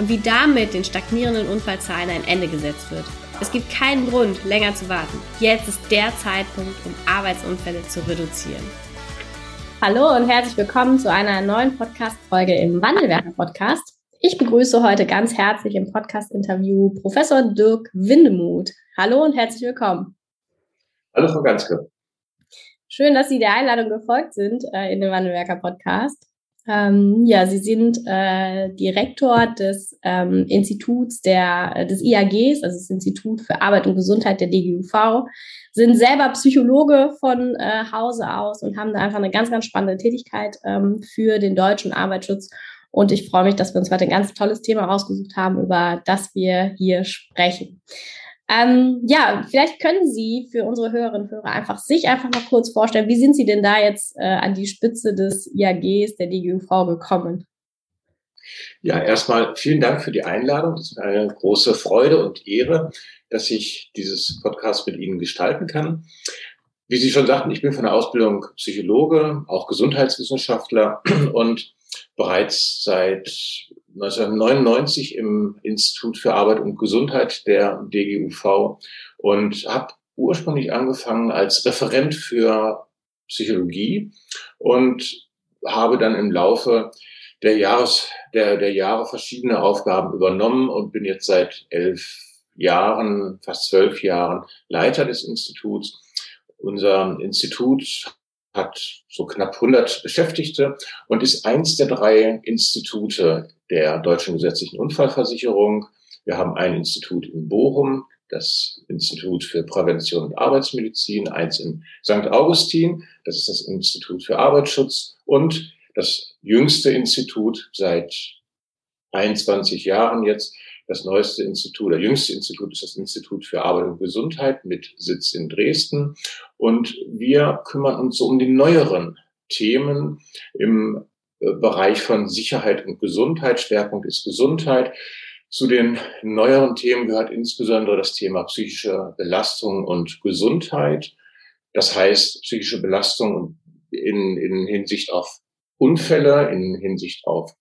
und wie damit den stagnierenden Unfallzahlen ein Ende gesetzt wird. Es gibt keinen Grund, länger zu warten. Jetzt ist der Zeitpunkt, um Arbeitsunfälle zu reduzieren. Hallo und herzlich willkommen zu einer neuen Podcast-Folge im Wandelwerker-Podcast. Ich begrüße heute ganz herzlich im Podcast-Interview Professor Dirk Windemuth. Hallo und herzlich willkommen. Hallo, Frau Ganske. Schön, dass Sie der Einladung gefolgt sind äh, in den Wandelwerker-Podcast. Ähm, ja, Sie sind äh, Direktor des ähm, Instituts der, äh, des IAGs, also das Institut für Arbeit und Gesundheit der DGUV, sind selber Psychologe von äh, Hause aus und haben da einfach eine ganz, ganz spannende Tätigkeit ähm, für den deutschen Arbeitsschutz. Und ich freue mich, dass wir uns heute ein ganz tolles Thema rausgesucht haben, über das wir hier sprechen. Ähm, ja, vielleicht können Sie für unsere Hörerinnen und Hörer einfach sich einfach mal kurz vorstellen, wie sind Sie denn da jetzt äh, an die Spitze des IAGs, der DGUV gekommen? Ja, erstmal vielen Dank für die Einladung. Es ist eine große Freude und Ehre, dass ich dieses Podcast mit Ihnen gestalten kann. Wie Sie schon sagten, ich bin von der Ausbildung Psychologe, auch Gesundheitswissenschaftler und bereits seit 1999 im Institut für Arbeit und Gesundheit der DGUV und habe ursprünglich angefangen als Referent für Psychologie und habe dann im Laufe der, Jahres, der, der Jahre verschiedene Aufgaben übernommen und bin jetzt seit elf Jahren, fast zwölf Jahren Leiter des Instituts. Unser Institut hat so knapp 100 Beschäftigte und ist eins der drei Institute der Deutschen Gesetzlichen Unfallversicherung. Wir haben ein Institut in Bochum, das Institut für Prävention und Arbeitsmedizin, eins in St. Augustin, das ist das Institut für Arbeitsschutz und das jüngste Institut seit 21 Jahren jetzt, das neueste Institut, der jüngste Institut ist das Institut für Arbeit und Gesundheit mit Sitz in Dresden. Und wir kümmern uns so um die neueren Themen im äh, Bereich von Sicherheit und Gesundheit. Schwerpunkt ist Gesundheit. Zu den neueren Themen gehört insbesondere das Thema psychische Belastung und Gesundheit. Das heißt, psychische Belastung in, in Hinsicht auf Unfälle, in Hinsicht auf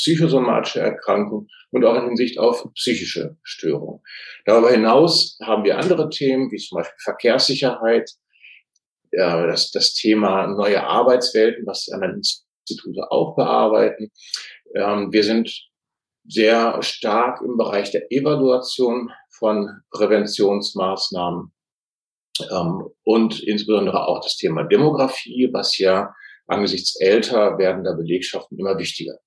psychosomatische Erkrankungen und auch in Hinsicht auf psychische Störungen. Darüber hinaus haben wir andere Themen, wie zum Beispiel Verkehrssicherheit, das, das Thema neue Arbeitswelten, was die anderen Institute auch bearbeiten. Ähm, wir sind sehr stark im Bereich der Evaluation von Präventionsmaßnahmen ähm, und insbesondere auch das Thema Demografie, was ja angesichts älter werdender Belegschaften immer wichtiger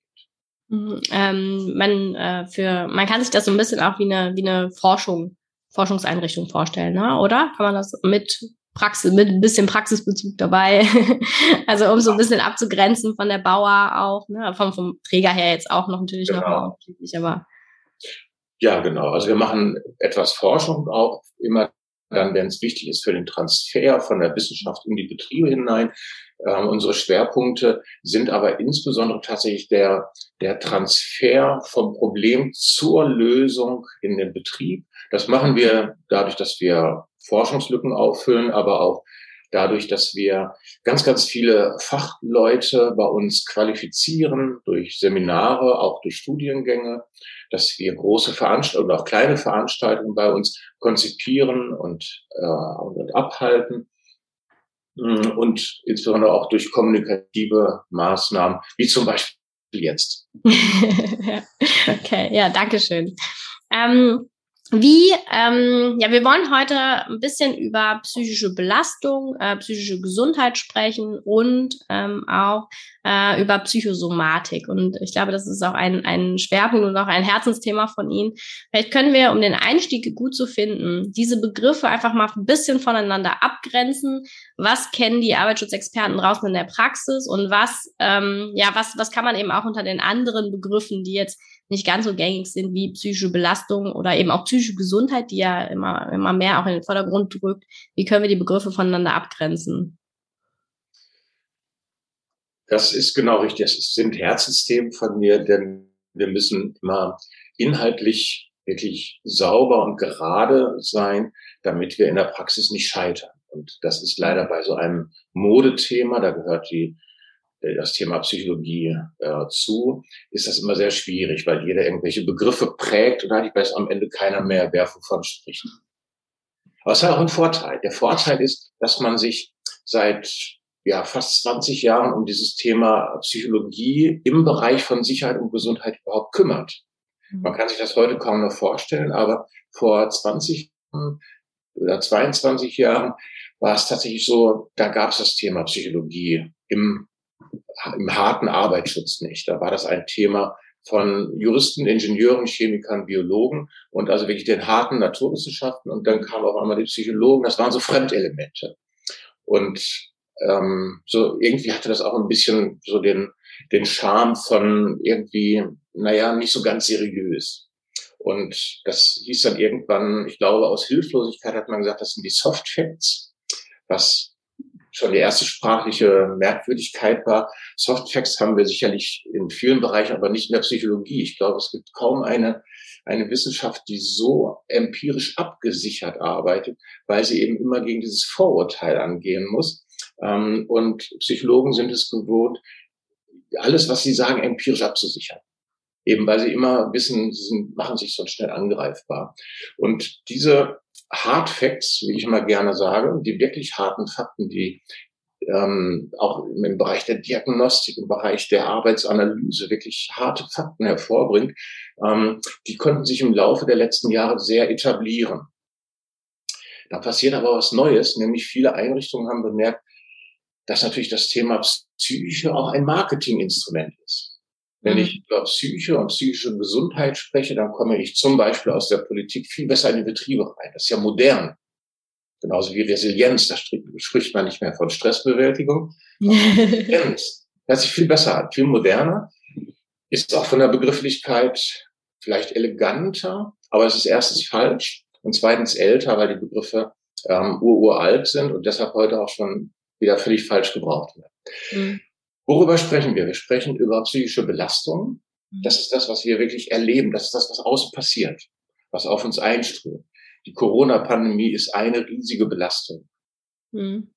ähm, man, äh, für, man kann sich das so ein bisschen auch wie eine, wie eine Forschung, Forschungseinrichtung vorstellen, ne? oder? Kann man das mit Praxis, mit ein bisschen Praxisbezug dabei. also um so ein bisschen abzugrenzen von der Bauer auch, ne? vom, vom Träger her jetzt auch noch natürlich genau. noch unterschiedlich, aber. Ja, genau. Also wir machen etwas Forschung auch immer dann, wenn es wichtig ist für den Transfer von der Wissenschaft in die Betriebe hinein. Ähm, unsere Schwerpunkte sind aber insbesondere tatsächlich der, der Transfer vom Problem zur Lösung in den Betrieb. Das machen wir dadurch, dass wir Forschungslücken auffüllen, aber auch dadurch, dass wir ganz, ganz viele Fachleute bei uns qualifizieren durch Seminare, auch durch Studiengänge, dass wir große Veranstaltungen oder auch kleine Veranstaltungen bei uns konzipieren und, äh, und abhalten und insbesondere auch durch kommunikative Maßnahmen, wie zum Beispiel jetzt. okay, ja, danke schön. Ähm, wie, ähm, ja, wir wollen heute ein bisschen über psychische Belastung, äh, psychische Gesundheit sprechen und ähm, auch äh, über Psychosomatik. Und ich glaube, das ist auch ein, ein Schwerpunkt und auch ein Herzensthema von Ihnen. Vielleicht können wir, um den Einstieg gut zu finden, diese Begriffe einfach mal ein bisschen voneinander abgrenzen. Was kennen die Arbeitsschutzexperten draußen in der Praxis und was, ähm, ja, was, was kann man eben auch unter den anderen Begriffen, die jetzt nicht ganz so gängig sind wie psychische Belastung oder eben auch psychische Gesundheit, die ja immer, immer mehr auch in den Vordergrund drückt. Wie können wir die Begriffe voneinander abgrenzen? Das ist genau richtig. Das sind Herzsystem von mir, denn wir müssen immer inhaltlich wirklich sauber und gerade sein, damit wir in der Praxis nicht scheitern. Und das ist leider bei so einem Modethema, da gehört die äh, das Thema Psychologie äh, zu, ist das immer sehr schwierig, weil jeder irgendwelche Begriffe prägt und eigentlich weiß am Ende keiner mehr, wer wovon spricht. Aber es hat auch einen Vorteil. Der Vorteil ist, dass man sich seit ja, fast 20 Jahren um dieses Thema Psychologie im Bereich von Sicherheit und Gesundheit überhaupt kümmert. Mhm. Man kann sich das heute kaum noch vorstellen, aber vor 20 oder 22 Jahren war es tatsächlich so, da gab es das Thema Psychologie im im harten Arbeitsschutz nicht. Da war das ein Thema von Juristen, Ingenieuren, Chemikern, Biologen und also wirklich den harten Naturwissenschaften. Und dann kamen auch einmal die Psychologen. Das waren so Fremdelemente. Und ähm, so irgendwie hatte das auch ein bisschen so den, den Charme von irgendwie, naja, nicht so ganz seriös. Und das hieß dann irgendwann, ich glaube, aus Hilflosigkeit hat man gesagt, das sind die Soft Facts, was schon die erste sprachliche Merkwürdigkeit war. Softfacts haben wir sicherlich in vielen Bereichen, aber nicht in der Psychologie. Ich glaube, es gibt kaum eine, eine Wissenschaft, die so empirisch abgesichert arbeitet, weil sie eben immer gegen dieses Vorurteil angehen muss. Ähm, und Psychologen sind es gewohnt, alles, was sie sagen, empirisch abzusichern. Eben weil sie immer wissen, sie sind, machen sich sonst schnell angreifbar. Und diese Hard Facts, wie ich immer gerne sage, die wirklich harten Fakten, die ähm, auch im Bereich der Diagnostik, im Bereich der Arbeitsanalyse wirklich harte Fakten hervorbringt, ähm, die konnten sich im Laufe der letzten Jahre sehr etablieren. Da passiert aber was Neues, nämlich viele Einrichtungen haben bemerkt, dass natürlich das Thema Psyche auch ein Marketinginstrument ist. Wenn ich mhm. über Psyche und psychische Gesundheit spreche, dann komme ich zum Beispiel aus der Politik viel besser in die Betriebe rein. Das ist ja modern. Genauso wie Resilienz, da spricht man nicht mehr von Stressbewältigung. Resilienz hört sich viel besser an, viel moderner, ist auch von der Begrifflichkeit vielleicht eleganter, aber es ist erstens falsch und zweitens älter, weil die Begriffe ähm, ururalt sind und deshalb heute auch schon wieder völlig falsch gebraucht werden. Mhm. Worüber sprechen wir? Wir sprechen über psychische Belastung. Mhm. Das ist das, was wir wirklich erleben. Das ist das, was außen passiert, was auf uns einströmt. Die Corona-Pandemie ist eine riesige Belastung. Mhm.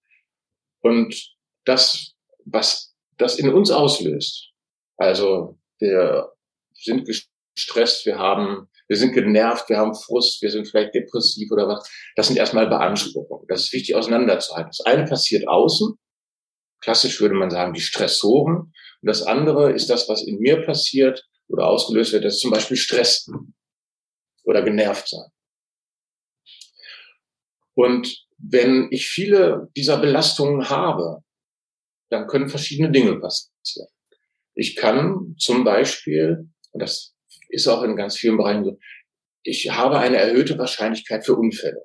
Und das, was das in uns auslöst, also wir sind gestresst, wir haben, wir sind genervt, wir haben Frust, wir sind vielleicht depressiv oder was. Das sind erstmal Beanspruchungen. Das ist wichtig auseinanderzuhalten. Das eine passiert außen Klassisch würde man sagen, die Stressoren. Und das andere ist das, was in mir passiert oder ausgelöst wird, das ist zum Beispiel Stress oder genervt sein. Und wenn ich viele dieser Belastungen habe, dann können verschiedene Dinge passieren. Ich kann zum Beispiel, und das ist auch in ganz vielen Bereichen so, ich habe eine erhöhte Wahrscheinlichkeit für Unfälle.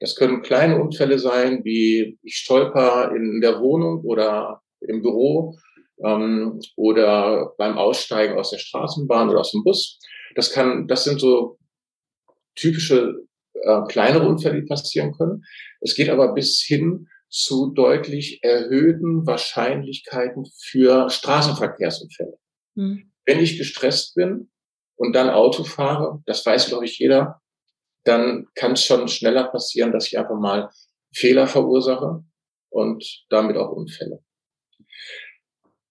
Das können kleine Unfälle sein, wie ich stolper in der Wohnung oder im Büro ähm, oder beim Aussteigen aus der Straßenbahn oder aus dem Bus. Das kann, das sind so typische äh, kleinere Unfälle, die passieren können. Es geht aber bis hin zu deutlich erhöhten Wahrscheinlichkeiten für Straßenverkehrsunfälle. Mhm. Wenn ich gestresst bin und dann Auto fahre, das weiß, glaube ich, jeder, dann kann es schon schneller passieren, dass ich einfach mal Fehler verursache und damit auch Unfälle.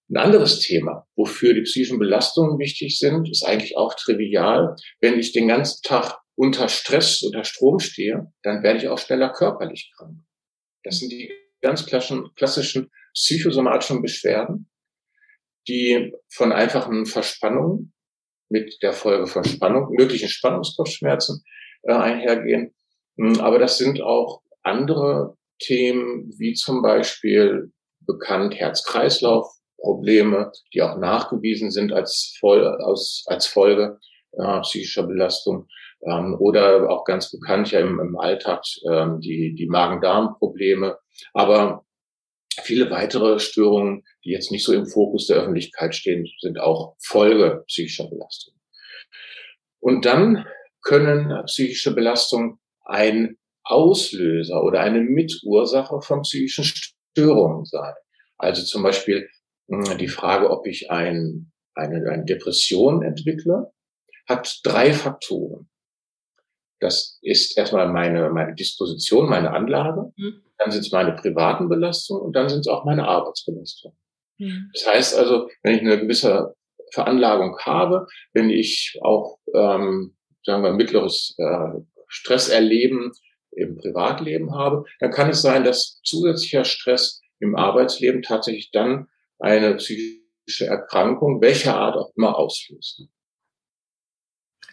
Ein anderes Thema, wofür die psychischen Belastungen wichtig sind, ist eigentlich auch trivial. Wenn ich den ganzen Tag unter Stress, unter Strom stehe, dann werde ich auch schneller körperlich krank. Das sind die ganz klassischen, klassischen psychosomatischen Beschwerden, die von einfachen Verspannungen mit der Folge von Spannung, möglichen Spannungskopfschmerzen äh, einhergehen. Hm, aber das sind auch andere Themen, wie zum Beispiel bekannt Herz-Kreislauf Probleme, die auch nachgewiesen sind als, Fol aus, als Folge äh, psychischer Belastung ähm, oder auch ganz bekannt ja im, im Alltag ähm, die, die Magen-Darm-Probleme, aber viele weitere Störungen, die jetzt nicht so im Fokus der Öffentlichkeit stehen, sind auch Folge psychischer Belastung. Und dann können psychische Belastungen ein Auslöser oder eine Mitursache von psychischen Störungen sein. Also zum Beispiel hm, die Frage, ob ich ein, eine, eine Depression entwickle, hat drei Faktoren. Das ist erstmal meine, meine Disposition, meine Anlage. Mhm. Dann sind es meine privaten Belastungen und dann sind es auch meine Arbeitsbelastungen. Mhm. Das heißt also, wenn ich eine gewisse Veranlagung habe, wenn ich auch, ähm, sagen wir, mittleres äh, Stresserleben im Privatleben habe, dann kann es sein, dass zusätzlicher Stress im Arbeitsleben tatsächlich dann eine psychische Erkrankung, welcher Art auch immer, auslöst.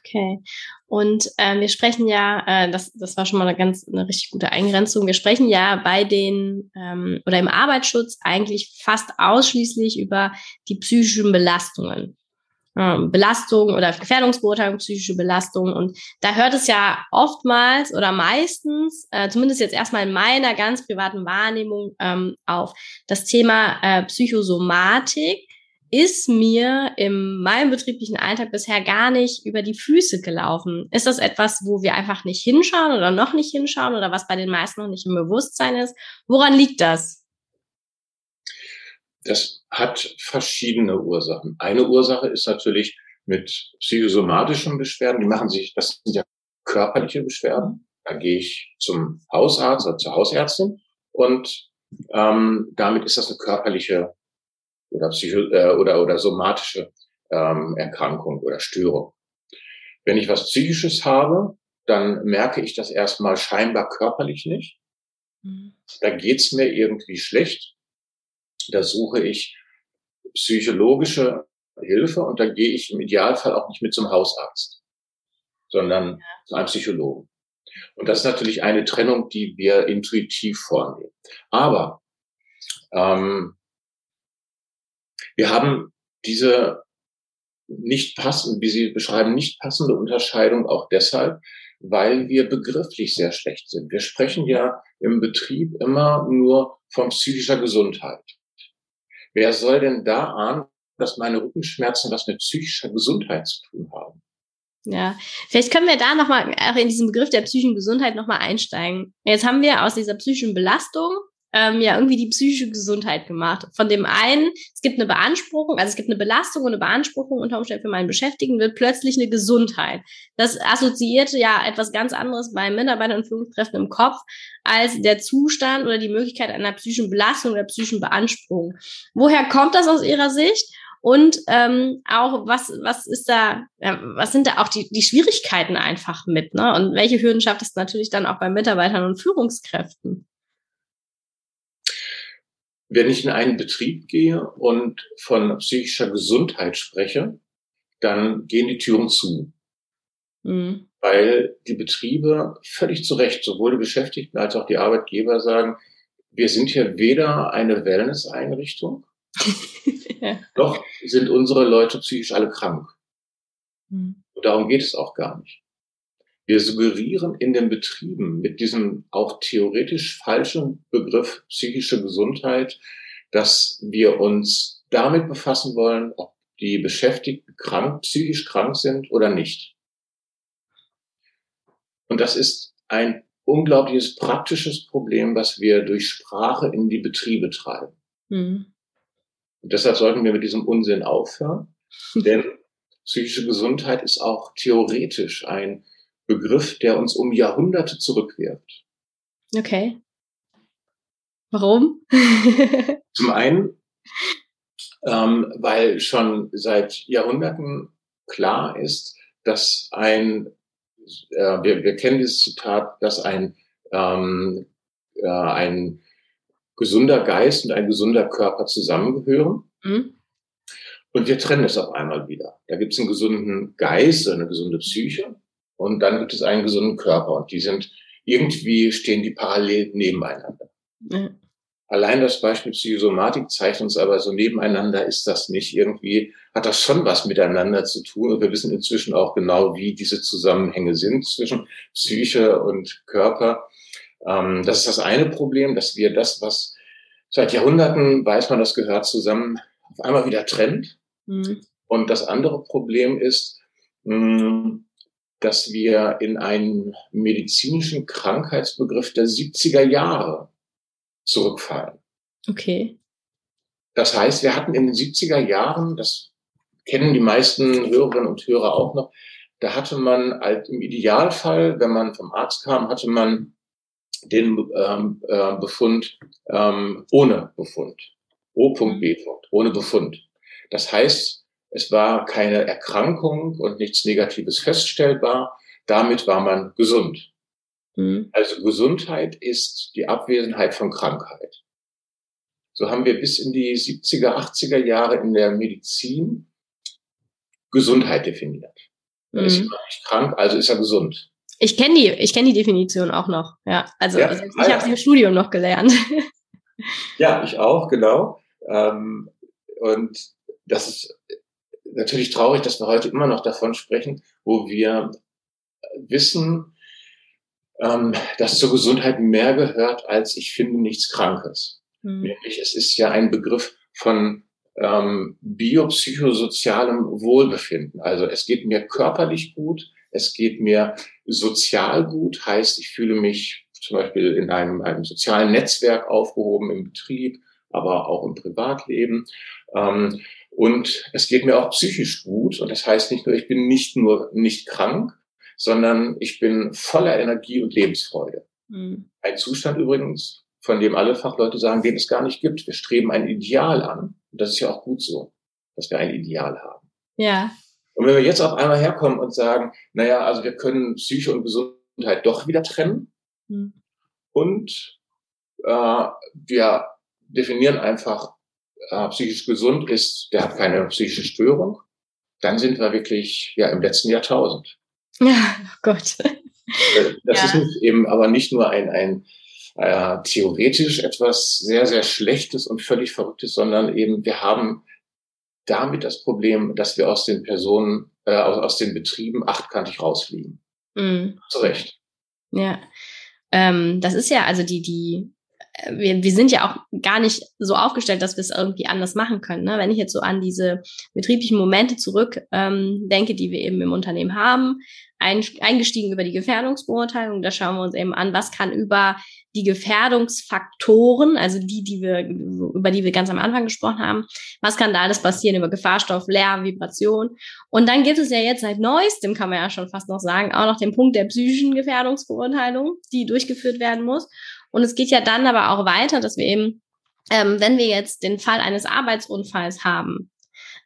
Okay. Und äh, wir sprechen ja, äh, das, das war schon mal eine ganz eine richtig gute Eingrenzung. Wir sprechen ja bei den ähm, oder im Arbeitsschutz eigentlich fast ausschließlich über die psychischen Belastungen. Ähm, Belastung oder Gefährdungsbeurteilung, psychische Belastung. Und da hört es ja oftmals oder meistens, äh, zumindest jetzt erstmal in meiner ganz privaten Wahrnehmung, ähm, auf das Thema äh, Psychosomatik ist mir in meinem betrieblichen Alltag bisher gar nicht über die Füße gelaufen. Ist das etwas, wo wir einfach nicht hinschauen oder noch nicht hinschauen oder was bei den meisten noch nicht im Bewusstsein ist? Woran liegt das? Das hat verschiedene Ursachen. Eine Ursache ist natürlich mit psychosomatischen Beschwerden. Die machen sich, das sind ja körperliche Beschwerden. Da gehe ich zum Hausarzt oder zur Hausärztin und ähm, damit ist das eine körperliche oder, psycho äh, oder, oder somatische ähm, Erkrankung oder Störung. Wenn ich was Psychisches habe, dann merke ich das erstmal scheinbar körperlich nicht. Mhm. Da geht's mir irgendwie schlecht. Da suche ich psychologische Hilfe und da gehe ich im Idealfall auch nicht mit zum Hausarzt, sondern ja. zu einem Psychologen. Und das ist natürlich eine Trennung, die wir intuitiv vornehmen. Aber ähm, wir haben diese nicht passend, wie Sie beschreiben, nicht passende Unterscheidung auch deshalb, weil wir begrifflich sehr schlecht sind. Wir sprechen ja im Betrieb immer nur von psychischer Gesundheit. Wer soll denn da ahnen, dass meine Rückenschmerzen was mit psychischer Gesundheit zu tun haben? Ja, vielleicht können wir da nochmal auch in diesen Begriff der psychischen Gesundheit nochmal einsteigen. Jetzt haben wir aus dieser psychischen Belastung ähm, ja irgendwie die psychische Gesundheit gemacht. Von dem einen, es gibt eine Beanspruchung, also es gibt eine Belastung und eine Beanspruchung unter Umständen für meinen Beschäftigten, wird plötzlich eine Gesundheit. Das assoziierte ja etwas ganz anderes bei Mitarbeitern und Führungskräften im Kopf als der Zustand oder die Möglichkeit einer psychischen Belastung oder psychischen Beanspruchung. Woher kommt das aus Ihrer Sicht? Und ähm, auch was was ist da ja, was sind da auch die die Schwierigkeiten einfach mit ne und welche Hürden schafft es natürlich dann auch bei Mitarbeitern und Führungskräften? Wenn ich in einen Betrieb gehe und von psychischer Gesundheit spreche, dann gehen die Türen zu. Mhm. Weil die Betriebe völlig zu Recht, sowohl die Beschäftigten als auch die Arbeitgeber sagen, wir sind hier weder eine Wellness-Einrichtung, ja. noch sind unsere Leute psychisch alle krank. Mhm. Und darum geht es auch gar nicht. Wir suggerieren in den Betrieben mit diesem auch theoretisch falschen Begriff psychische Gesundheit, dass wir uns damit befassen wollen, ob die Beschäftigten krank, psychisch krank sind oder nicht. Und das ist ein unglaubliches praktisches Problem, was wir durch Sprache in die Betriebe treiben. Mhm. Und deshalb sollten wir mit diesem Unsinn aufhören, denn psychische Gesundheit ist auch theoretisch ein Begriff, der uns um Jahrhunderte zurückwirft. Okay. Warum? Zum einen, ähm, weil schon seit Jahrhunderten klar ist, dass ein, äh, wir, wir kennen dieses Zitat, dass ein, ähm, äh, ein gesunder Geist und ein gesunder Körper zusammengehören. Mhm. Und wir trennen es auf einmal wieder. Da gibt es einen gesunden Geist, eine gesunde Psyche und dann gibt es einen gesunden Körper und die sind irgendwie stehen die parallel nebeneinander. Ja. allein das Beispiel Psychosomatik zeigt uns aber so nebeneinander ist das nicht. Irgendwie hat das schon was miteinander zu tun. Und wir wissen inzwischen auch genau, wie diese Zusammenhänge sind zwischen Psyche und Körper. Ähm, das ist das eine Problem, dass wir das, was seit Jahrhunderten weiß man, das gehört zusammen, auf einmal wieder trennt. Mhm. Und das andere Problem ist, mh, dass wir in einen medizinischen Krankheitsbegriff der 70er Jahre zurückfallen. Okay. Das heißt, wir hatten in den 70er Jahren, das kennen die meisten Hörerinnen und Hörer auch noch, da hatte man halt im Idealfall, wenn man vom Arzt kam, hatte man den ähm, äh, Befund ähm, ohne Befund. O.B. ohne Befund. Das heißt, es war keine Erkrankung und nichts Negatives feststellbar. Damit war man gesund. Mhm. Also Gesundheit ist die Abwesenheit von Krankheit. So haben wir bis in die 70er, 80er Jahre in der Medizin Gesundheit definiert. Man mhm. ist nicht krank, also ist er gesund. Ich kenne die, ich kenne die Definition auch noch. Ja, also, ja, also ich ah, habe sie im Studium noch gelernt. Ja, ich auch, genau. Ähm, und das ist natürlich traurig, dass wir heute immer noch davon sprechen, wo wir wissen, ähm, dass zur Gesundheit mehr gehört als ich finde nichts Krankes. Mhm. Nämlich, es ist ja ein Begriff von ähm, biopsychosozialem Wohlbefinden. Also es geht mir körperlich gut, es geht mir sozial gut, heißt, ich fühle mich zum Beispiel in einem, einem sozialen Netzwerk aufgehoben im Betrieb, aber auch im Privatleben. Ähm, und es geht mir auch psychisch gut. Und das heißt nicht nur, ich bin nicht nur nicht krank, sondern ich bin voller Energie und Lebensfreude. Mhm. Ein Zustand übrigens, von dem alle Fachleute sagen, den es gar nicht gibt. Wir streben ein Ideal an. Und das ist ja auch gut so, dass wir ein Ideal haben. Ja. Und wenn wir jetzt auf einmal herkommen und sagen, naja, also wir können Psyche und Gesundheit doch wieder trennen mhm. und äh, wir definieren einfach, äh, psychisch gesund ist, der hat keine psychische Störung, dann sind wir wirklich ja im letzten Jahrtausend. Ja, oh Gott. Äh, das ja. ist nicht eben aber nicht nur ein, ein äh, theoretisch etwas sehr, sehr Schlechtes und völlig Verrücktes, sondern eben wir haben damit das Problem, dass wir aus den Personen, äh, aus, aus den Betrieben achtkantig rausfliegen. Mhm. Zu Recht. Ja. Ähm, das ist ja, also die, die wir, wir sind ja auch gar nicht so aufgestellt, dass wir es irgendwie anders machen können. Ne? Wenn ich jetzt so an diese betrieblichen Momente zurück ähm, denke, die wir eben im Unternehmen haben, ein, eingestiegen über die Gefährdungsbeurteilung, da schauen wir uns eben an, was kann über die Gefährdungsfaktoren, also die, die wir, über die wir ganz am Anfang gesprochen haben, was kann da alles passieren über Gefahrstoff, Lärm, Vibration. Und dann gibt es ja jetzt seit neuestem, kann man ja schon fast noch sagen, auch noch den Punkt der psychischen Gefährdungsbeurteilung, die durchgeführt werden muss. Und es geht ja dann aber auch weiter, dass wir eben, ähm, wenn wir jetzt den Fall eines Arbeitsunfalls haben,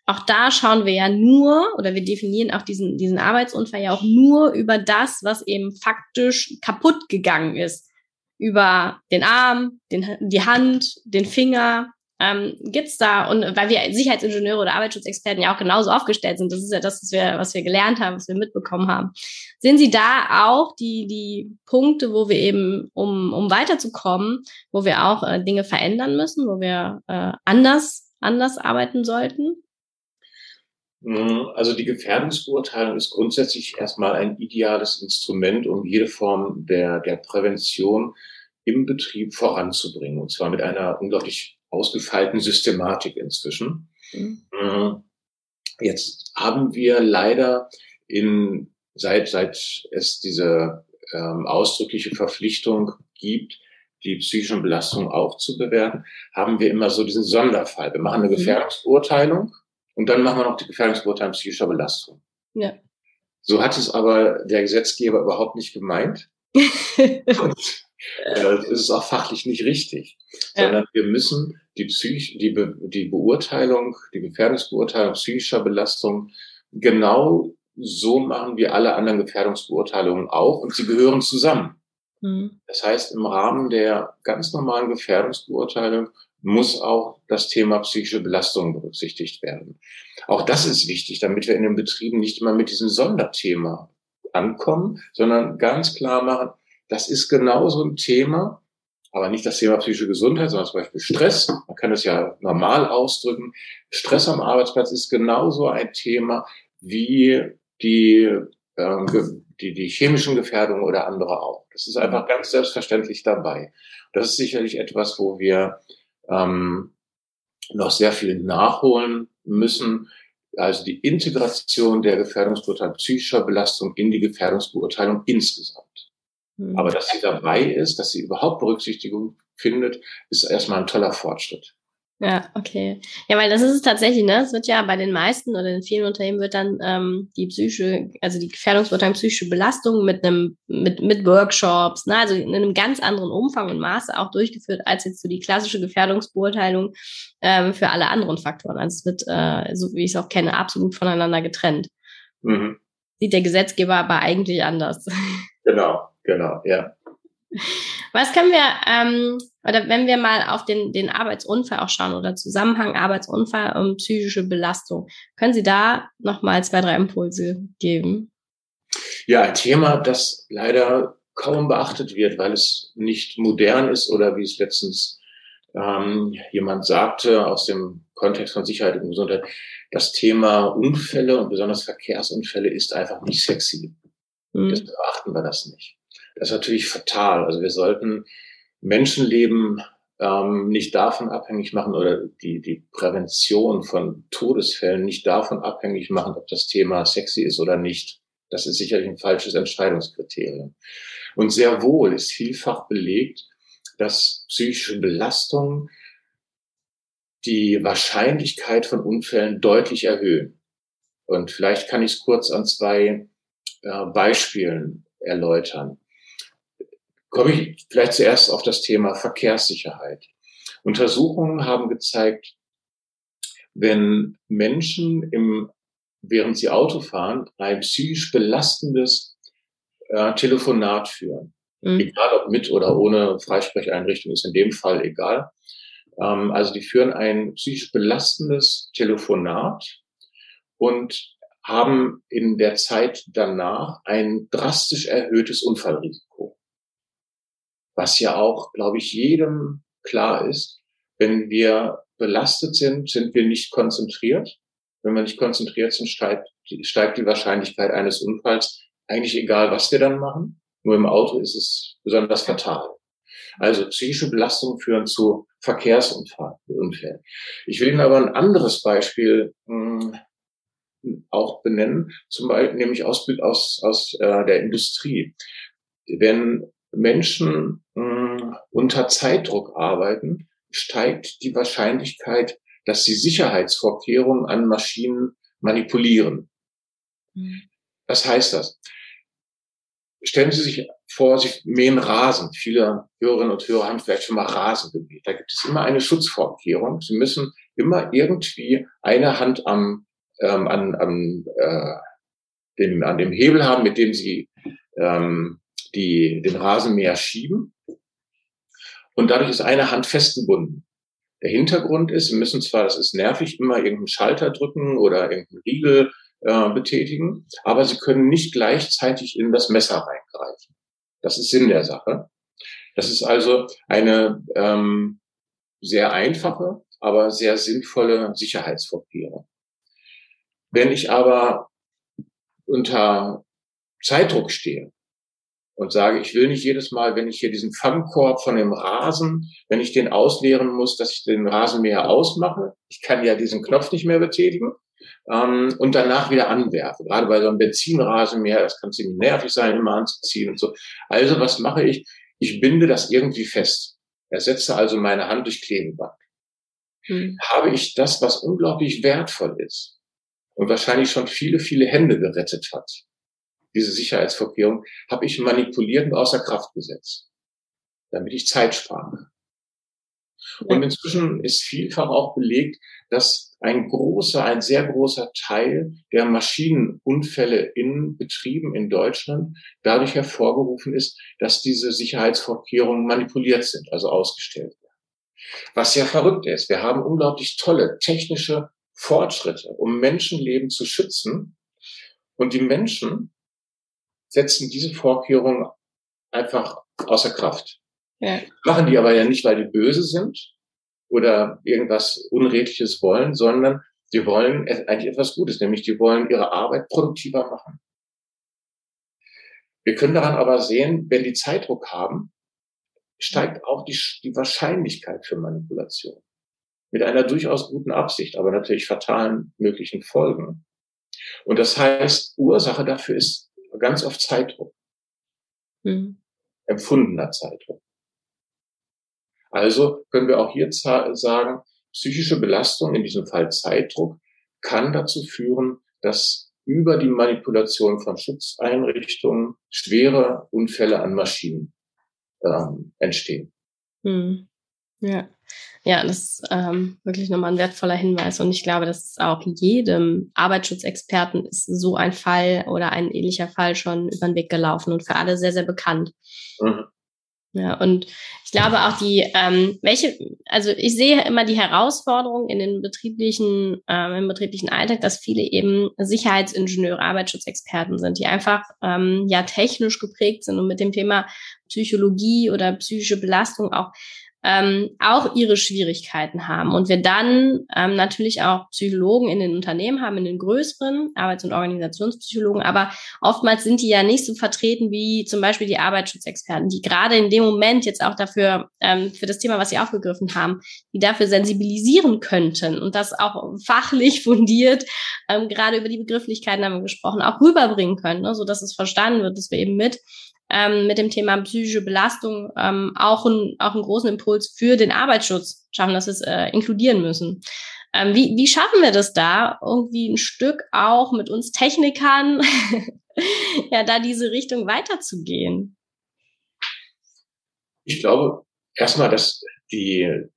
auch da schauen wir ja nur oder wir definieren auch diesen, diesen Arbeitsunfall ja auch nur über das, was eben faktisch kaputt gegangen ist. Über den Arm, den, die Hand, den Finger, ähm, gibt's da, und weil wir Sicherheitsingenieure oder Arbeitsschutzexperten ja auch genauso aufgestellt sind, das ist ja das, was wir, was wir gelernt haben, was wir mitbekommen haben. Sehen Sie da auch die, die Punkte, wo wir eben, um, um weiterzukommen, wo wir auch äh, Dinge verändern müssen, wo wir äh, anders, anders arbeiten sollten? Mhm, also die Gefährdungsbeurteilung ist grundsätzlich erstmal ein ideales Instrument, um jede Form der, der Prävention im Betrieb voranzubringen. Und zwar mit einer unglaublich ausgefeilten Systematik inzwischen. Mhm. Äh, jetzt haben wir leider in, seit, seit es diese ähm, ausdrückliche Verpflichtung gibt, die psychischen Belastungen auch zu bewerten, haben wir immer so diesen Sonderfall. Wir machen eine mhm. Gefährdungsbeurteilung und dann machen wir noch die Gefährdungsbeurteilung psychischer Belastung. Ja. So hat es aber der Gesetzgeber überhaupt nicht gemeint. und das ist auch fachlich nicht richtig, ja. sondern wir müssen die, Psych die, Be die Beurteilung, die Gefährdungsbeurteilung psychischer Belastung genau so machen wie alle anderen Gefährdungsbeurteilungen auch und sie gehören zusammen. Mhm. Das heißt, im Rahmen der ganz normalen Gefährdungsbeurteilung muss auch das Thema psychische Belastung berücksichtigt werden. Auch das ist wichtig, damit wir in den Betrieben nicht immer mit diesem Sonderthema ankommen, sondern ganz klar machen, das ist genauso ein Thema aber nicht das Thema psychische Gesundheit, sondern zum Beispiel Stress. Man kann es ja normal ausdrücken. Stress am Arbeitsplatz ist genauso ein Thema wie die, äh, die, die chemischen Gefährdungen oder andere auch. Das ist einfach ganz selbstverständlich dabei. Das ist sicherlich etwas, wo wir ähm, noch sehr viel nachholen müssen. Also die Integration der Gefährdungsbeurteilung psychischer Belastung in die Gefährdungsbeurteilung insgesamt. Mhm. Aber dass sie dabei ist, dass sie überhaupt Berücksichtigung findet, ist erstmal ein toller Fortschritt. Ja, okay. Ja, weil das ist es tatsächlich, ne? Es wird ja bei den meisten oder in vielen Unternehmen wird dann ähm, die psychische, also die Gefährdungsbeurteilung psychische Belastung mit einem, mit, mit Workshops, ne? also in einem ganz anderen Umfang und Maße auch durchgeführt als jetzt so die klassische Gefährdungsbeurteilung ähm, für alle anderen Faktoren. Also es wird, äh, so wie ich es auch kenne, absolut voneinander getrennt. Mhm. Sieht der Gesetzgeber aber eigentlich anders. Genau, genau, ja. Was können wir, ähm, oder wenn wir mal auf den, den Arbeitsunfall auch schauen oder Zusammenhang Arbeitsunfall und psychische Belastung, können Sie da nochmal zwei, drei Impulse geben? Ja, ein Thema, das leider kaum beachtet wird, weil es nicht modern ist oder wie es letztens ähm, jemand sagte aus dem Kontext von Sicherheit und Gesundheit, das Thema Unfälle und besonders Verkehrsunfälle ist einfach nicht sexy. Mhm. Deshalb beachten wir das nicht. Das ist natürlich fatal. Also wir sollten Menschenleben ähm, nicht davon abhängig machen oder die, die Prävention von Todesfällen nicht davon abhängig machen, ob das Thema sexy ist oder nicht. Das ist sicherlich ein falsches Entscheidungskriterium. Und sehr wohl ist vielfach belegt, dass psychische Belastungen die Wahrscheinlichkeit von Unfällen deutlich erhöhen. Und vielleicht kann ich es kurz an zwei äh, Beispielen erläutern komme ich vielleicht zuerst auf das Thema Verkehrssicherheit. Untersuchungen haben gezeigt, wenn Menschen im, während sie Auto fahren, ein psychisch belastendes äh, Telefonat führen, mhm. egal ob mit oder ohne Freisprecheinrichtung, ist in dem Fall egal. Ähm, also die führen ein psychisch belastendes Telefonat und haben in der Zeit danach ein drastisch erhöhtes Unfallrisiko was ja auch, glaube ich, jedem klar ist. Wenn wir belastet sind, sind wir nicht konzentriert. Wenn wir nicht konzentriert sind, steigt, steigt die Wahrscheinlichkeit eines Unfalls. Eigentlich egal, was wir dann machen. Nur im Auto ist es besonders fatal. Also psychische Belastungen führen zu Verkehrsunfällen. Ich will Ihnen aber ein anderes Beispiel mh, hm, auch benennen, zum Beispiel nämlich aus, aus, aus äh, der Industrie. Wenn Menschen mh, unter Zeitdruck arbeiten, steigt die Wahrscheinlichkeit, dass sie Sicherheitsvorkehrungen an Maschinen manipulieren. Mhm. Was heißt das? Stellen Sie sich vor, Sie mähen Rasen. Viele Hörerinnen und Hörer haben vielleicht schon mal Rasen gemäht. Da gibt es immer eine Schutzvorkehrung. Sie müssen immer irgendwie eine Hand am, ähm, an, an, äh, dem, an dem Hebel haben, mit dem Sie ähm, die, den Rasenmäher schieben. Und dadurch ist eine Hand festgebunden. Der Hintergrund ist, Sie müssen zwar, das ist nervig, immer irgendeinen Schalter drücken oder irgendeinen Riegel äh, betätigen, aber Sie können nicht gleichzeitig in das Messer reingreifen. Das ist Sinn der Sache. Das ist also eine ähm, sehr einfache, aber sehr sinnvolle Sicherheitsvorkehrung. Wenn ich aber unter Zeitdruck stehe, und sage, ich will nicht jedes Mal, wenn ich hier diesen Fangkorb von dem Rasen, wenn ich den ausleeren muss, dass ich den Rasenmäher ausmache. Ich kann ja diesen Knopf nicht mehr betätigen ähm, und danach wieder anwerfe. Gerade bei so einem Benzinrasenmäher, das kann ziemlich nervig sein, immer anzuziehen und so. Also was mache ich? Ich binde das irgendwie fest. Ersetze also meine Hand durch Klebeband. Hm. Habe ich das, was unglaublich wertvoll ist und wahrscheinlich schon viele, viele Hände gerettet hat, diese Sicherheitsvorkehrung, habe ich manipuliert und außer Kraft gesetzt, damit ich Zeit spare. Und inzwischen ist vielfach auch belegt, dass ein großer, ein sehr großer Teil der Maschinenunfälle in Betrieben in Deutschland dadurch hervorgerufen ist, dass diese Sicherheitsvorkehrungen manipuliert sind, also ausgestellt werden. Was ja verrückt ist. Wir haben unglaublich tolle technische Fortschritte, um Menschenleben zu schützen. Und die Menschen setzen diese Vorkehrungen einfach außer Kraft. Ja. Machen die aber ja nicht, weil die böse sind oder irgendwas Unredliches wollen, sondern die wollen eigentlich etwas Gutes, nämlich die wollen ihre Arbeit produktiver machen. Wir können daran aber sehen, wenn die Zeitdruck haben, steigt auch die, die Wahrscheinlichkeit für Manipulation. Mit einer durchaus guten Absicht, aber natürlich fatalen möglichen Folgen. Und das heißt, Ursache dafür ist ganz oft Zeitdruck. Mhm. Empfundener Zeitdruck. Also können wir auch hier sagen, psychische Belastung, in diesem Fall Zeitdruck, kann dazu führen, dass über die Manipulation von Schutzeinrichtungen schwere Unfälle an Maschinen ähm, entstehen. Hm. Ja. Ja, das ist ähm, wirklich nochmal ein wertvoller Hinweis. Und ich glaube, dass auch jedem Arbeitsschutzexperten ist so ein Fall oder ein ähnlicher Fall schon über den Weg gelaufen und für alle sehr, sehr bekannt. Mhm. Ja, und ich glaube auch die, ähm, welche, also ich sehe immer die Herausforderung in den betrieblichen, ähm, im betrieblichen Alltag, dass viele eben Sicherheitsingenieure, Arbeitsschutzexperten sind, die einfach ähm, ja technisch geprägt sind und mit dem Thema Psychologie oder psychische Belastung auch ähm, auch ihre Schwierigkeiten haben. Und wir dann ähm, natürlich auch Psychologen in den Unternehmen haben, in den größeren Arbeits- und Organisationspsychologen, aber oftmals sind die ja nicht so vertreten wie zum Beispiel die Arbeitsschutzexperten, die gerade in dem Moment jetzt auch dafür, ähm, für das Thema, was sie aufgegriffen haben, die dafür sensibilisieren könnten und das auch fachlich fundiert, ähm, gerade über die Begrifflichkeiten haben wir gesprochen, auch rüberbringen können, ne, so dass es verstanden wird, dass wir eben mit ähm, mit dem Thema psychische Belastung ähm, auch, ein, auch einen großen Impuls für den Arbeitsschutz schaffen, dass wir es äh, inkludieren müssen. Ähm, wie, wie schaffen wir das da, irgendwie ein Stück auch mit uns Technikern, ja, da diese Richtung weiterzugehen? Ich glaube erstmal, dass die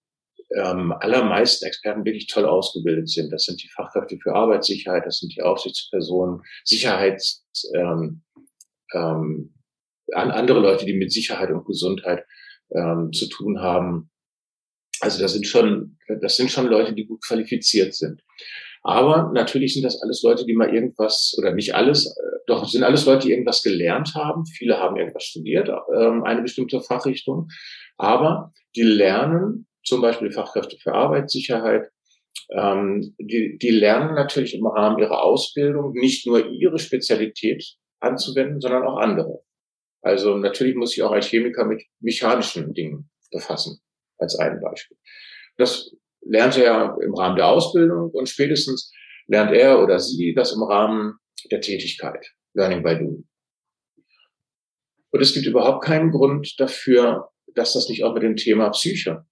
ähm, allermeisten Experten wirklich toll ausgebildet sind. Das sind die Fachkräfte für Arbeitssicherheit, das sind die Aufsichtspersonen, Sicherheits, ähm, ähm, an andere Leute, die mit Sicherheit und Gesundheit ähm, zu tun haben. Also das sind schon, das sind schon Leute, die gut qualifiziert sind. Aber natürlich sind das alles Leute, die mal irgendwas, oder nicht alles, äh, doch sind alles Leute, die irgendwas gelernt haben. Viele haben irgendwas studiert, ähm, eine bestimmte Fachrichtung. Aber die lernen zum Beispiel Fachkräfte für Arbeitssicherheit, ähm, die, die lernen natürlich im Rahmen ihrer Ausbildung nicht nur ihre Spezialität anzuwenden, sondern auch andere. Also natürlich muss ich auch als Chemiker mit mechanischen Dingen befassen, als ein Beispiel. Das lernt er im Rahmen der Ausbildung und spätestens lernt er oder sie das im Rahmen der Tätigkeit, Learning by Doing. Und es gibt überhaupt keinen Grund dafür, dass das nicht auch mit dem Thema Psyche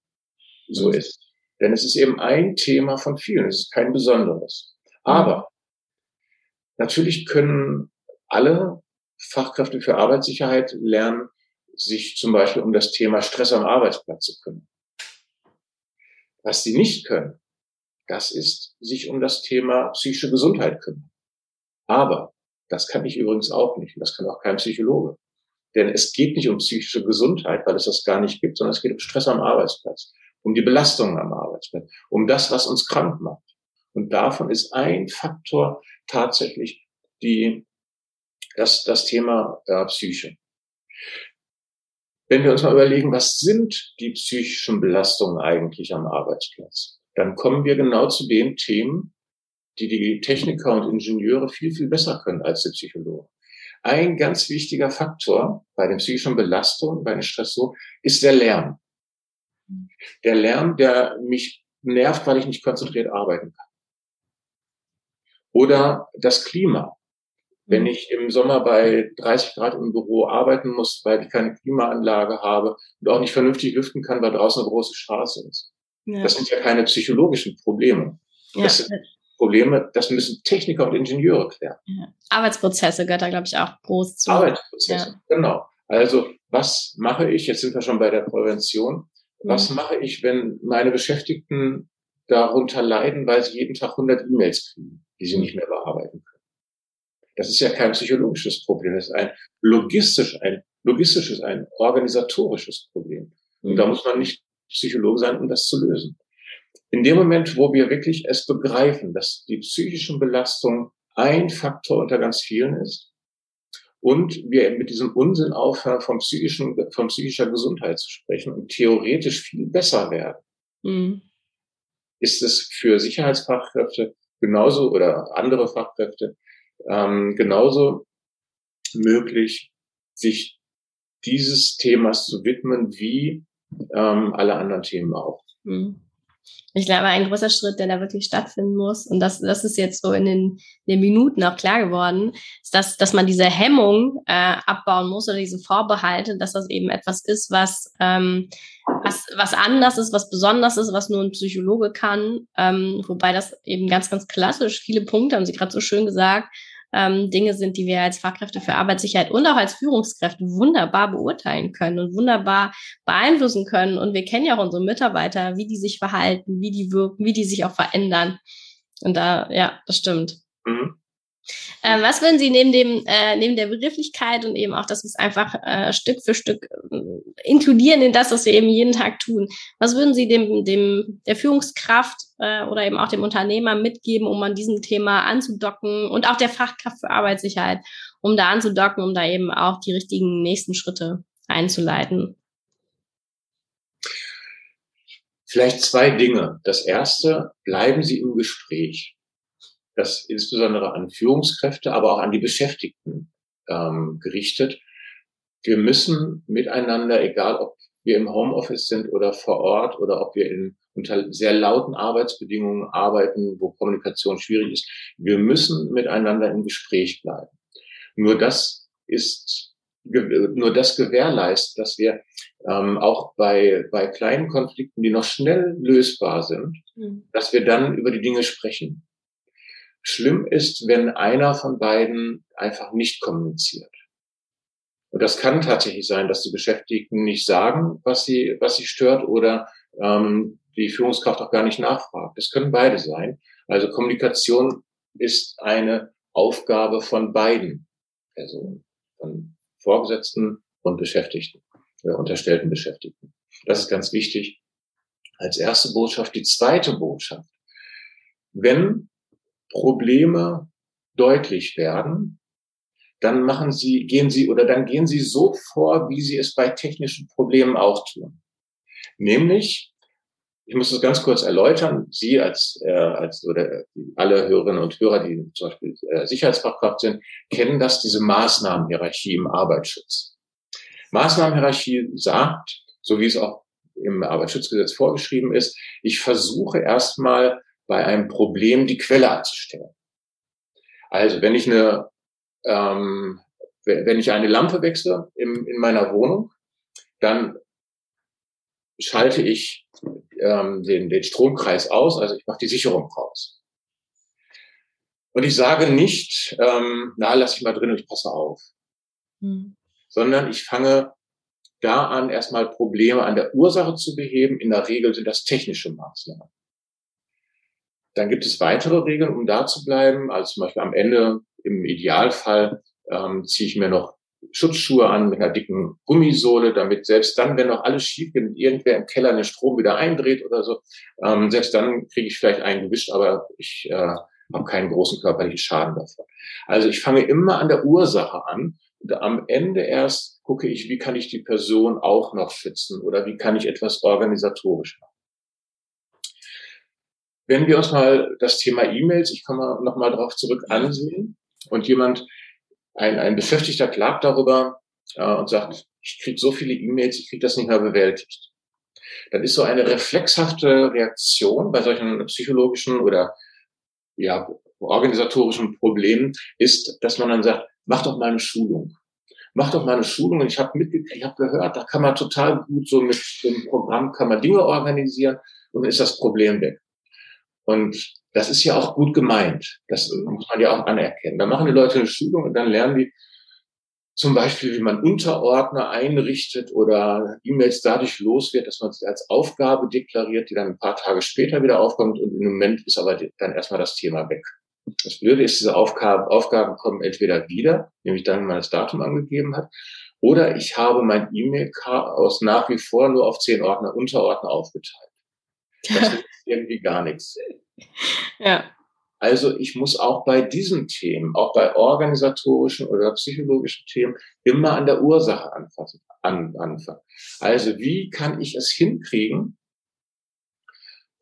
so mhm. ist. Denn es ist eben ein Thema von vielen, es ist kein besonderes. Aber natürlich können alle Fachkräfte für Arbeitssicherheit lernen, sich zum Beispiel um das Thema Stress am Arbeitsplatz zu kümmern. Was sie nicht können, das ist sich um das Thema psychische Gesundheit kümmern. Aber das kann ich übrigens auch nicht das kann auch kein Psychologe. Denn es geht nicht um psychische Gesundheit, weil es das gar nicht gibt, sondern es geht um Stress am Arbeitsplatz, um die Belastungen am Arbeitsplatz, um das, was uns krank macht. Und davon ist ein Faktor tatsächlich die das, das Thema äh, Psyche. Wenn wir uns mal überlegen, was sind die psychischen Belastungen eigentlich am Arbeitsplatz, dann kommen wir genau zu den Themen, die die Techniker und Ingenieure viel, viel besser können als die Psychologen. Ein ganz wichtiger Faktor bei den psychischen Belastungen, bei den Stressoren, ist der Lärm. Der Lärm, der mich nervt, weil ich nicht konzentriert arbeiten kann. Oder das Klima. Wenn mhm. ich im Sommer bei 30 Grad im Büro arbeiten muss, weil ich keine Klimaanlage habe und auch nicht vernünftig lüften kann, weil draußen eine große Straße ist. Ja. Das sind ja keine psychologischen Probleme. Ja. Das sind Probleme, das müssen Techniker und Ingenieure klären. Ja. Arbeitsprozesse gehört da, glaube ich, auch groß zu. Arbeitsprozesse, genau. Also was mache ich, jetzt sind wir schon bei der Prävention, was mhm. mache ich, wenn meine Beschäftigten darunter leiden, weil sie jeden Tag 100 E-Mails kriegen, die sie nicht mehr bearbeiten können? Das ist ja kein psychologisches Problem, das ist ein logistisch, ein logistisches, ein organisatorisches Problem. Und da mhm. muss man nicht Psychologe sein, um das zu lösen. In dem Moment, wo wir wirklich es begreifen, dass die psychischen Belastungen ein Faktor unter ganz vielen ist und wir mit diesem Unsinn aufhören, vom psychischen, von psychischer Gesundheit zu sprechen und theoretisch viel besser werden. Mhm. Ist es für Sicherheitsfachkräfte genauso oder andere Fachkräfte ähm, genauso möglich, sich dieses Themas zu widmen, wie ähm, alle anderen Themen auch. Mhm. Ich glaube, ein großer Schritt, der da wirklich stattfinden muss, und das, das ist jetzt so in den, den Minuten auch klar geworden, ist, dass, dass man diese Hemmung äh, abbauen muss oder diese Vorbehalte, dass das eben etwas ist, was, ähm, was, was anders ist, was besonders ist, was nur ein Psychologe kann. Ähm, wobei das eben ganz, ganz klassisch, viele Punkte, haben Sie gerade so schön gesagt, ähm, Dinge sind, die wir als Fachkräfte für Arbeitssicherheit und auch als Führungskräfte wunderbar beurteilen können und wunderbar beeinflussen können. Und wir kennen ja auch unsere Mitarbeiter, wie die sich verhalten, wie die wirken, wie die sich auch verändern. Und da, ja, das stimmt. Mhm. Ähm, was würden Sie neben dem äh, neben der Begrifflichkeit und eben auch, dass wir es einfach äh, Stück für Stück äh, inkludieren in das, was wir eben jeden Tag tun, was würden Sie dem dem der Führungskraft äh, oder eben auch dem Unternehmer mitgeben, um an diesem Thema anzudocken und auch der Fachkraft für Arbeitssicherheit, um da anzudocken, um da eben auch die richtigen nächsten Schritte einzuleiten? Vielleicht zwei Dinge. Das erste, bleiben Sie im Gespräch das insbesondere an Führungskräfte, aber auch an die Beschäftigten ähm, gerichtet. Wir müssen miteinander, egal ob wir im Homeoffice sind oder vor Ort oder ob wir in unter sehr lauten Arbeitsbedingungen arbeiten, wo Kommunikation schwierig ist, wir müssen miteinander im Gespräch bleiben. Nur das ist nur das gewährleistet, dass wir ähm, auch bei, bei kleinen Konflikten, die noch schnell lösbar sind, mhm. dass wir dann über die Dinge sprechen. Schlimm ist, wenn einer von beiden einfach nicht kommuniziert. Und das kann tatsächlich sein, dass die Beschäftigten nicht sagen, was sie, was sie stört oder ähm, die Führungskraft auch gar nicht nachfragt. Das können beide sein. Also Kommunikation ist eine Aufgabe von beiden Personen, von Vorgesetzten und Beschäftigten, äh, unterstellten Beschäftigten. Das ist ganz wichtig als erste Botschaft. Die zweite Botschaft. Wenn Probleme deutlich werden, dann machen Sie, gehen Sie oder dann gehen Sie so vor, wie Sie es bei technischen Problemen auch tun. Nämlich, ich muss das ganz kurz erläutern, Sie als, äh, als oder alle Hörerinnen und Hörer, die zum Beispiel äh, Sicherheitsfachkraft sind, kennen das, diese Maßnahmenhierarchie im Arbeitsschutz. Maßnahmenhierarchie sagt, so wie es auch im Arbeitsschutzgesetz vorgeschrieben ist, ich versuche erstmal bei einem Problem die Quelle anzustellen. Also wenn ich eine, ähm, wenn ich eine Lampe wechsle im, in meiner Wohnung, dann schalte ich ähm, den, den Stromkreis aus, also ich mache die Sicherung raus. Und ich sage nicht, ähm, na, lass ich mal drin und ich passe auf. Hm. Sondern ich fange da an, erstmal Probleme an der Ursache zu beheben. In der Regel sind das technische Maßnahmen. Dann gibt es weitere Regeln, um da zu bleiben. Also zum Beispiel am Ende, im Idealfall, ähm, ziehe ich mir noch Schutzschuhe an mit einer dicken Gummisohle, damit selbst dann, wenn noch alles schief geht und irgendwer im Keller den Strom wieder eindreht oder so, ähm, selbst dann kriege ich vielleicht einen gewischt, aber ich äh, habe keinen großen körperlichen Schaden davon. Also ich fange immer an der Ursache an und am Ende erst gucke ich, wie kann ich die Person auch noch schützen oder wie kann ich etwas organisatorisch machen. Wenn wir uns mal das Thema E-Mails, ich komme noch mal darauf zurück, ansehen und jemand, ein, ein Beschäftigter klagt darüber äh, und sagt, ich kriege so viele E-Mails, ich kriege das nicht mehr bewältigt. Dann ist so eine reflexhafte Reaktion bei solchen psychologischen oder ja, organisatorischen Problemen, ist, dass man dann sagt, mach doch mal eine Schulung. Mach doch mal eine Schulung. Und ich habe mitgekriegt, ich habe gehört, da kann man total gut so mit dem Programm kann man Dinge organisieren und dann ist das Problem weg. Und das ist ja auch gut gemeint. Das muss man ja auch anerkennen. Da machen die Leute eine Schulung und dann lernen die zum Beispiel, wie man Unterordner einrichtet oder E-Mails dadurch los wird, dass man sie als Aufgabe deklariert, die dann ein paar Tage später wieder aufkommt und im Moment ist aber dann erstmal das Thema weg. Das Blöde ist, diese Aufgaben, Aufgaben kommen entweder wieder, nämlich dann, wenn man das Datum angegeben hat, oder ich habe mein E-Mail-Chaos nach wie vor nur auf zehn Ordner, Unterordner aufgeteilt. Das ist irgendwie gar nichts. Ja. Also ich muss auch bei diesen Themen, auch bei organisatorischen oder psychologischen Themen, immer an der Ursache anfassen, an, anfangen. Also wie kann ich es hinkriegen,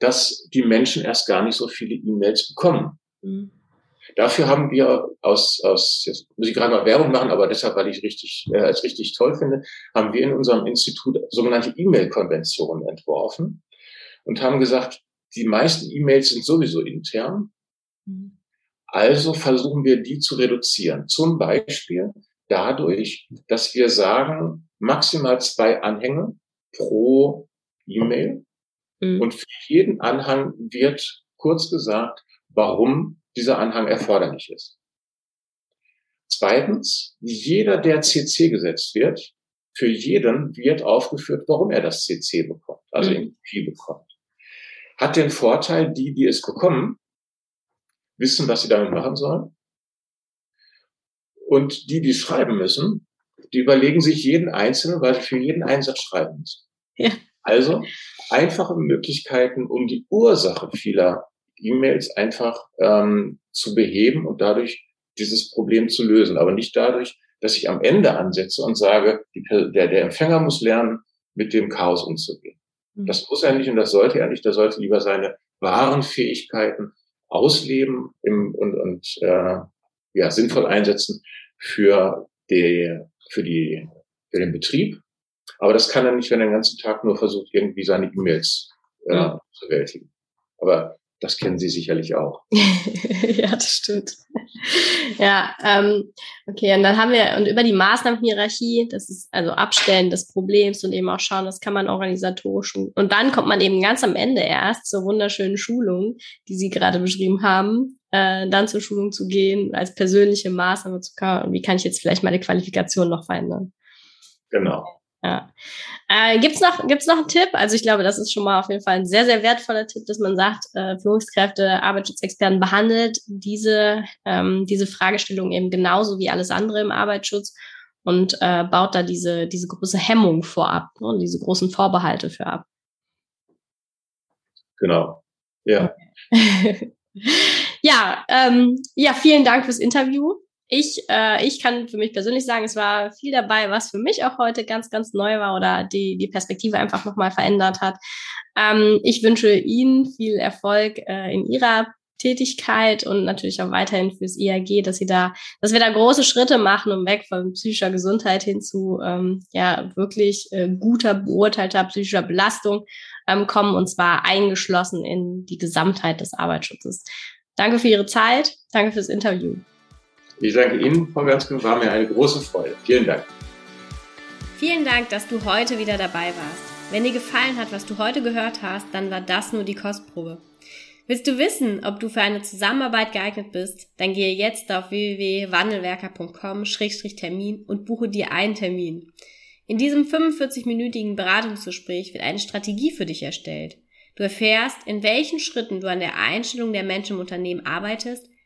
dass die Menschen erst gar nicht so viele E-Mails bekommen? Mhm. Dafür haben wir aus, aus jetzt muss ich gerade mal Werbung machen, aber deshalb, weil ich richtig äh, als richtig toll finde, haben wir in unserem Institut sogenannte E-Mail-Konventionen entworfen und haben gesagt, die meisten E-Mails sind sowieso intern. Also versuchen wir die zu reduzieren. Zum Beispiel dadurch, dass wir sagen, maximal zwei Anhänge pro E-Mail. Mhm. Und für jeden Anhang wird kurz gesagt, warum dieser Anhang erforderlich ist. Zweitens, jeder, der CC gesetzt wird, für jeden wird aufgeführt, warum er das CC bekommt, also mhm. in Kopie bekommt. Hat den Vorteil, die, die es bekommen, wissen, was sie damit machen sollen. Und die, die schreiben müssen, die überlegen sich jeden einzelnen, weil sie für jeden Einsatz schreiben müssen. Ja. Also einfache Möglichkeiten, um die Ursache vieler E-Mails einfach ähm, zu beheben und dadurch dieses Problem zu lösen. Aber nicht dadurch, dass ich am Ende ansetze und sage, die, der, der Empfänger muss lernen, mit dem Chaos umzugehen. Das muss er nicht und das sollte er nicht. Der sollte lieber seine wahren Fähigkeiten ausleben im, und, und äh, ja, sinnvoll einsetzen für, die, für, die, für den Betrieb. Aber das kann er nicht, wenn er den ganzen Tag nur versucht, irgendwie seine E-Mails äh, zu bewältigen. Aber das kennen Sie sicherlich auch. ja, das stimmt. Ja, ähm, okay, und dann haben wir, und über die Maßnahmenhierarchie, das ist also Abstellen des Problems und eben auch schauen, das kann man organisatorisch. Und dann kommt man eben ganz am Ende erst zur wunderschönen Schulung, die Sie gerade beschrieben haben, äh, dann zur Schulung zu gehen, als persönliche Maßnahme zu kommen. Wie kann ich jetzt vielleicht meine Qualifikation noch verändern? Genau. Ja. Äh, gibt's noch, gibt's noch einen Tipp? Also ich glaube, das ist schon mal auf jeden Fall ein sehr, sehr wertvoller Tipp, dass man sagt, äh, Führungskräfte, Arbeitsschutzexperten behandelt diese, ähm, diese Fragestellung eben genauso wie alles andere im Arbeitsschutz und äh, baut da diese, diese große Hemmung vorab ne, und diese großen Vorbehalte für ab. Genau. Ja. ja, ähm, ja, vielen Dank fürs Interview ich, äh, ich kann für mich persönlich sagen, es war viel dabei, was für mich auch heute ganz, ganz neu war oder die, die Perspektive einfach nochmal verändert hat. Ähm, ich wünsche Ihnen viel Erfolg äh, in Ihrer Tätigkeit und natürlich auch weiterhin fürs IAG, dass sie da, dass wir da große Schritte machen, um weg von psychischer Gesundheit hin zu ähm, ja wirklich äh, guter beurteilter psychischer Belastung ähm, kommen und zwar eingeschlossen in die Gesamtheit des Arbeitsschutzes. Danke für Ihre Zeit, danke fürs Interview. Ich danke Ihnen, Frau Ganske, war mir eine große Freude. Vielen Dank. Vielen Dank, dass du heute wieder dabei warst. Wenn dir gefallen hat, was du heute gehört hast, dann war das nur die Kostprobe. Willst du wissen, ob du für eine Zusammenarbeit geeignet bist? Dann gehe jetzt auf www.wandelwerker.com-termin und buche dir einen Termin. In diesem 45-minütigen Beratungsgespräch wird eine Strategie für dich erstellt. Du erfährst, in welchen Schritten du an der Einstellung der Menschen im Unternehmen arbeitest